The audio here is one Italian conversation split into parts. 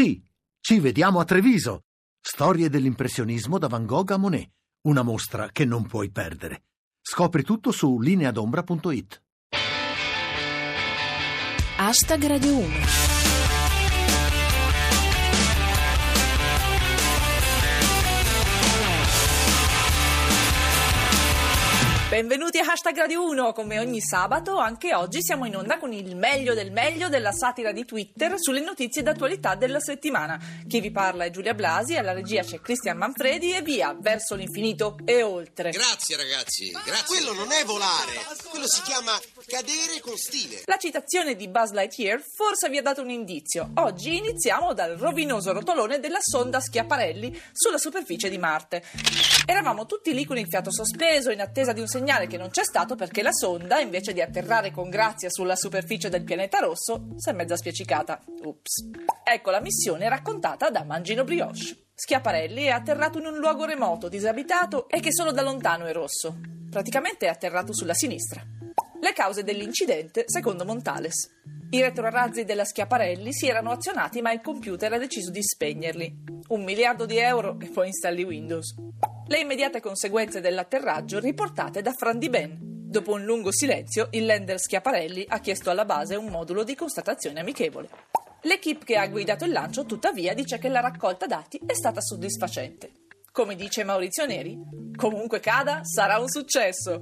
Sì, ci vediamo a Treviso. Storie dell'impressionismo da Van Gogh a Monet. Una mostra che non puoi perdere. Scopri tutto su lineadombra.it. Hashtag Radio 1 Benvenuti a Hashtag Radio 1, come ogni sabato, anche oggi siamo in onda con il meglio del meglio della satira di Twitter sulle notizie d'attualità della settimana. Chi vi parla è Giulia Blasi, alla regia c'è Cristian Manfredi e via, verso l'infinito e oltre. Grazie ragazzi, grazie. Quello non è volare, quello si chiama cadere con stile. La citazione di Buzz Lightyear forse vi ha dato un indizio. Oggi iniziamo dal rovinoso rotolone della sonda Schiaparelli sulla superficie di Marte. Eravamo tutti lì con il fiato sospeso in attesa di un segnale segnale che non c'è stato perché la sonda, invece di atterrare con grazia sulla superficie del pianeta rosso, si è mezza spiaccicata. Ups. Ecco la missione raccontata da Mangino Brioche. Schiaparelli è atterrato in un luogo remoto, disabitato e che solo da lontano è rosso. Praticamente è atterrato sulla sinistra. Le cause dell'incidente, secondo Montales. I retrorazzi della Schiaparelli si erano azionati ma il computer ha deciso di spegnerli. Un miliardo di euro e poi installi Windows. Le immediate conseguenze dell'atterraggio riportate da Fran Di Ben. Dopo un lungo silenzio, il lender Schiaparelli ha chiesto alla base un modulo di constatazione amichevole. L'equipe che ha guidato il lancio, tuttavia, dice che la raccolta dati è stata soddisfacente. Come dice Maurizio Neri, comunque cada, sarà un successo.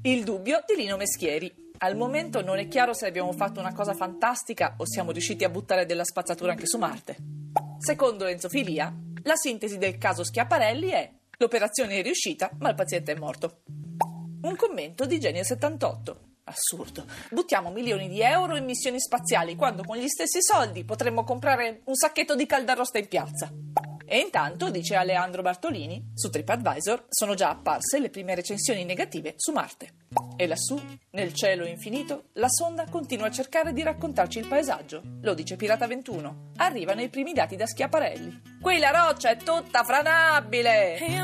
Il dubbio di Lino Meschieri. Al momento non è chiaro se abbiamo fatto una cosa fantastica o siamo riusciti a buttare della spazzatura anche su Marte. Secondo Enzo Filia, la sintesi del caso Schiaparelli è L'operazione è riuscita, ma il paziente è morto. Un commento di Genio 78. Assurdo. Buttiamo milioni di euro in missioni spaziali quando con gli stessi soldi potremmo comprare un sacchetto di caldarosta in piazza. E intanto, dice Aleandro Bartolini, su TripAdvisor sono già apparse le prime recensioni negative su Marte. E lassù, nel cielo infinito, la sonda continua a cercare di raccontarci il paesaggio. Lo dice Pirata 21. Arrivano i primi dati da Schiaparelli. Qui la roccia è tutta franabile! Hey,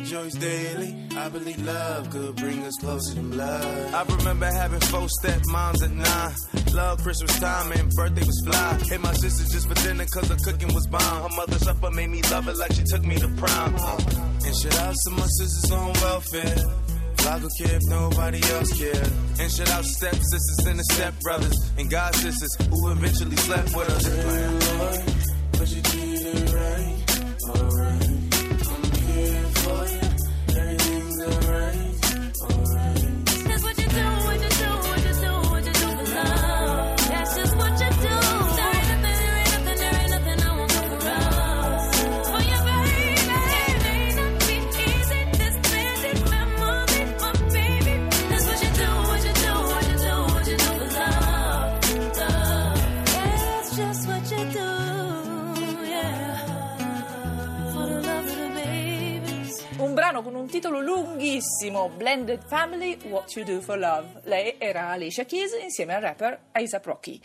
rejoice daily. I believe love could bring us closer than blood. I remember having four step moms at nine. Love Christmas time and birthday was fly. Hit my sister just for dinner cause her cooking was bomb. Her mother supper made me love it like she took me to prom. And shout out to my sisters on welfare. I could care if nobody else cared. And shout out step sisters and the step brothers and god sisters who eventually slept with us. Brano con un titolo lunghissimo, Blended Family, What You Do for Love. Lei era Alicia Keys insieme al rapper A$AP Rocky.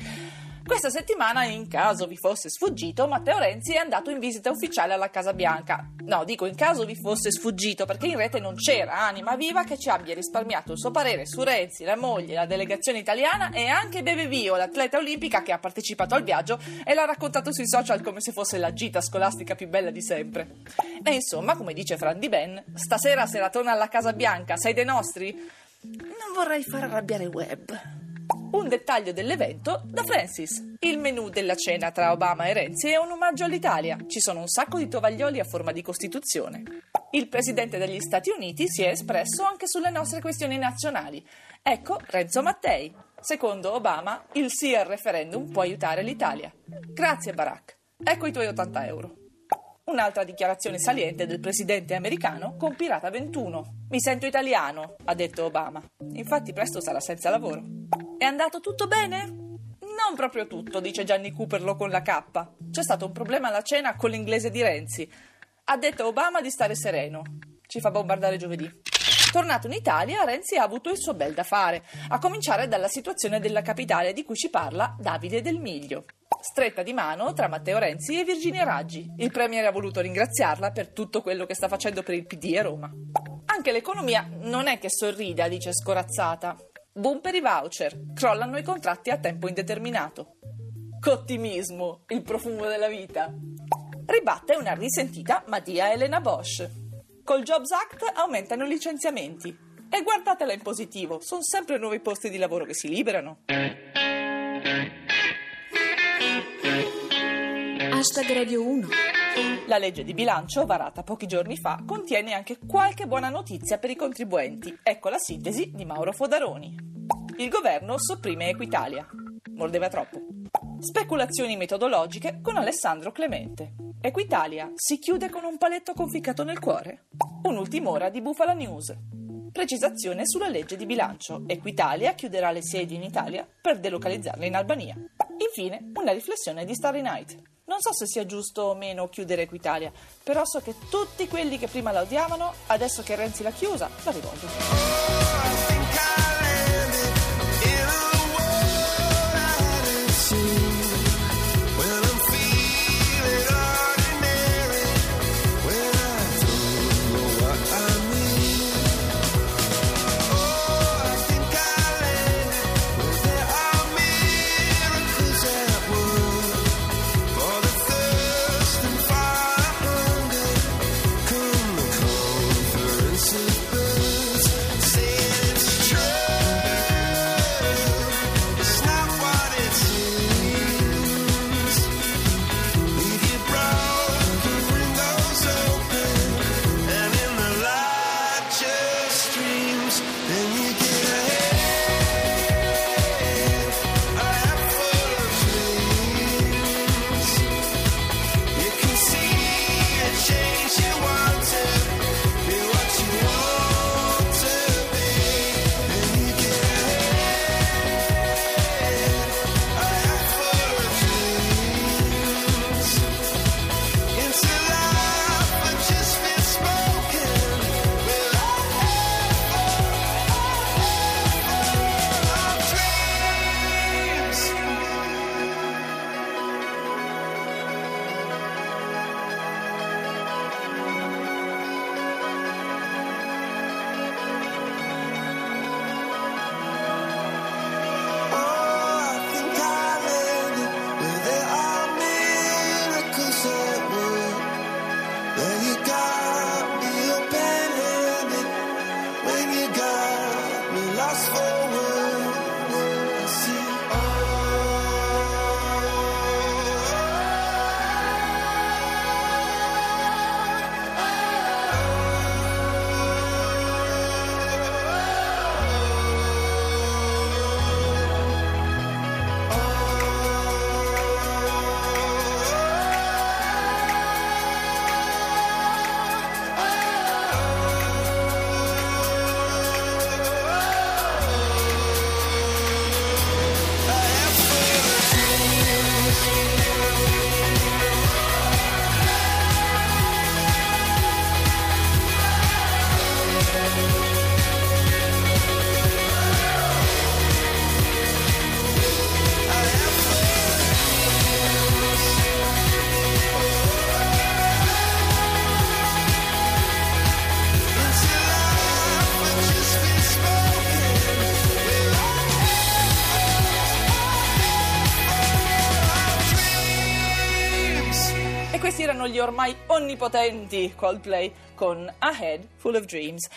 Questa settimana, in caso vi fosse sfuggito, Matteo Renzi è andato in visita ufficiale alla Casa Bianca. No, dico in caso vi fosse sfuggito, perché in rete non c'era anima viva che ci abbia risparmiato il suo parere su Renzi, la moglie, la delegazione italiana e anche Bebe Vio, l'atleta olimpica che ha partecipato al viaggio e l'ha raccontato sui social come se fosse la gita scolastica più bella di sempre. E insomma, come dice Fran Di Ben, stasera seratona alla Casa Bianca, sei dei nostri? Non vorrei far arrabbiare Webb. Un dettaglio dell'evento da Francis. Il menù della cena tra Obama e Renzi è un omaggio all'Italia. Ci sono un sacco di tovaglioli a forma di Costituzione. Il presidente degli Stati Uniti si è espresso anche sulle nostre questioni nazionali. Ecco Renzo Mattei. Secondo Obama, il sì al referendum può aiutare l'Italia. Grazie Barack. Ecco i tuoi 80 euro. Un'altra dichiarazione saliente del presidente americano con Pirata 21. Mi sento italiano, ha detto Obama. Infatti presto sarà senza lavoro. È andato tutto bene? Non proprio tutto, dice Gianni Cooperlo con la K. C'è stato un problema alla cena con l'inglese di Renzi. Ha detto a Obama di stare sereno. Ci fa bombardare giovedì. Tornato in Italia, Renzi ha avuto il suo bel da fare, a cominciare dalla situazione della capitale di cui ci parla Davide Del Miglio. Stretta di mano tra Matteo Renzi e Virginia Raggi. Il Premier ha voluto ringraziarla per tutto quello che sta facendo per il PD a Roma. Anche l'economia non è che sorrida, dice scorazzata. Boom per i voucher, crollano i contratti a tempo indeterminato. C'ottimismo, il profumo della vita. Ribatte una risentita Mattia Elena Bosch. Col Jobs Act aumentano i licenziamenti. E guardatela in positivo, sono sempre nuovi posti di lavoro che si liberano. Hashtag Radio 1. La legge di bilancio, varata pochi giorni fa, contiene anche qualche buona notizia per i contribuenti. Ecco la sintesi di Mauro Fodaroni. Il governo sopprime Equitalia. Mordeva troppo. Speculazioni metodologiche con Alessandro Clemente. Equitalia si chiude con un paletto conficcato nel cuore. Un'ultima ora di Bufala News. Precisazione sulla legge di bilancio. Equitalia chiuderà le sedi in Italia per delocalizzarle in Albania. Infine, una riflessione di Starry Night. Non so se sia giusto o meno chiudere Equitalia, però so che tutti quelli che prima la odiavano, adesso che Renzi l'ha chiusa, la rivogliono. Erano gli ormai onnipotenti Coldplay con A Head Full of Dreams.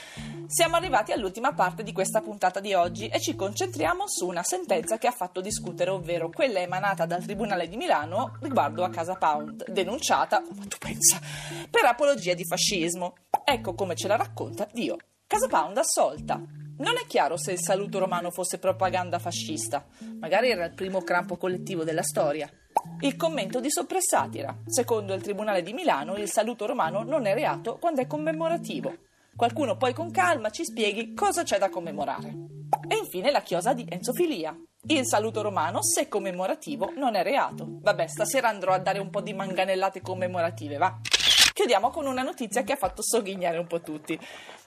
Siamo arrivati all'ultima parte di questa puntata di oggi e ci concentriamo su una sentenza che ha fatto discutere, ovvero quella emanata dal Tribunale di Milano riguardo a Casa Pound, denunciata, ma tu pensa, per apologia di fascismo. Ecco come ce la racconta Dio. Casa Pound assolta. Non è chiaro se il saluto romano fosse propaganda fascista. Magari era il primo crampo collettivo della storia. Il commento di soppressatira. Secondo il Tribunale di Milano, il saluto romano non è reato quando è commemorativo. Qualcuno poi con calma ci spieghi cosa c'è da commemorare. E infine la chiosa di enzofilia. Il saluto romano, se commemorativo, non è reato. Vabbè, stasera andrò a dare un po' di manganellate commemorative, va. Chiudiamo con una notizia che ha fatto sogghignare un po' tutti.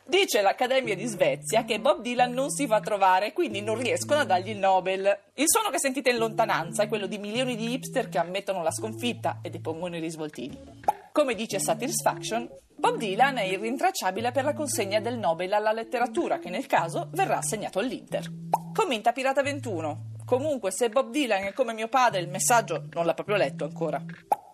Dice l'Accademia di Svezia che Bob Dylan non si fa trovare, quindi non riescono a dargli il Nobel. Il suono che sentite in lontananza è quello di milioni di hipster che ammettono la sconfitta e depongono i risvoltini. Come dice Satisfaction, Bob Dylan è irrintracciabile per la consegna del Nobel alla letteratura, che nel caso verrà assegnato all'Inter. Commenta Pirata 21. Comunque, se Bob Dylan è come mio padre, il messaggio non l'ha proprio letto ancora.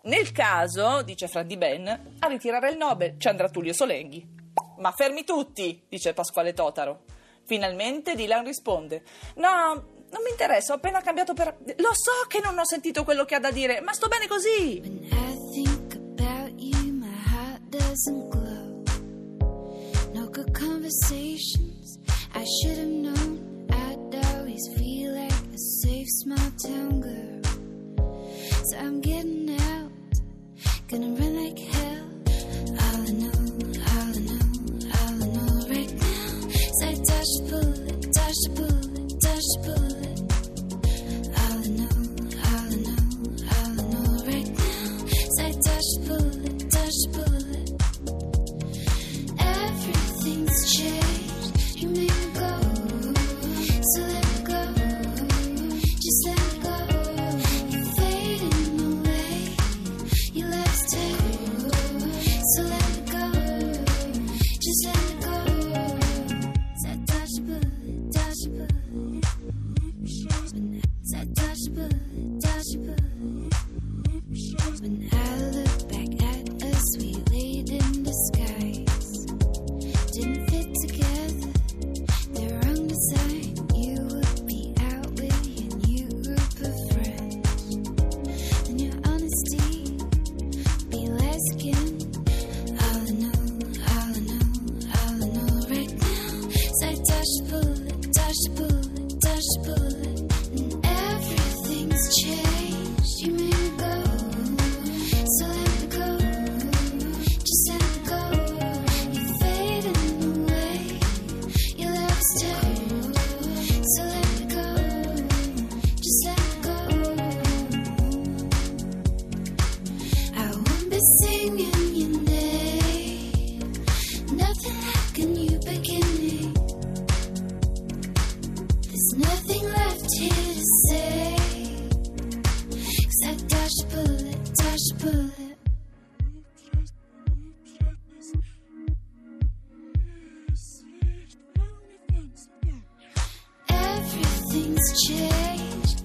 Nel caso, dice Freddy Ben, a ritirare il Nobel ci andrà Tullio Solenghi. Ma fermi tutti, dice Pasquale Totaro. Finalmente Dylan risponde: No, non mi interessa, ho appena cambiato per. Lo so che non ho sentito quello che ha da dire, ma sto bene così. Gonna run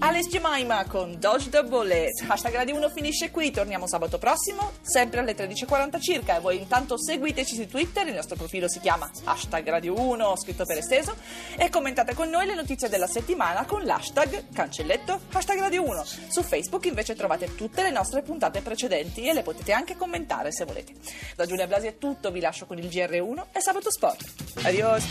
Alice Jemima con Dodge the Bullet. Hashtag Radio 1 finisce qui, torniamo sabato prossimo, sempre alle 13.40 circa. E voi intanto seguiteci su Twitter, il nostro profilo si chiama hashtag Radio 1, scritto per esteso, e commentate con noi le notizie della settimana con l'hashtag cancelletto hashtag Radio 1. Su Facebook invece trovate tutte le nostre puntate precedenti e le potete anche commentare se volete. Da Giulia Blasi è tutto, vi lascio con il GR1 e Sabato Sport. Adios!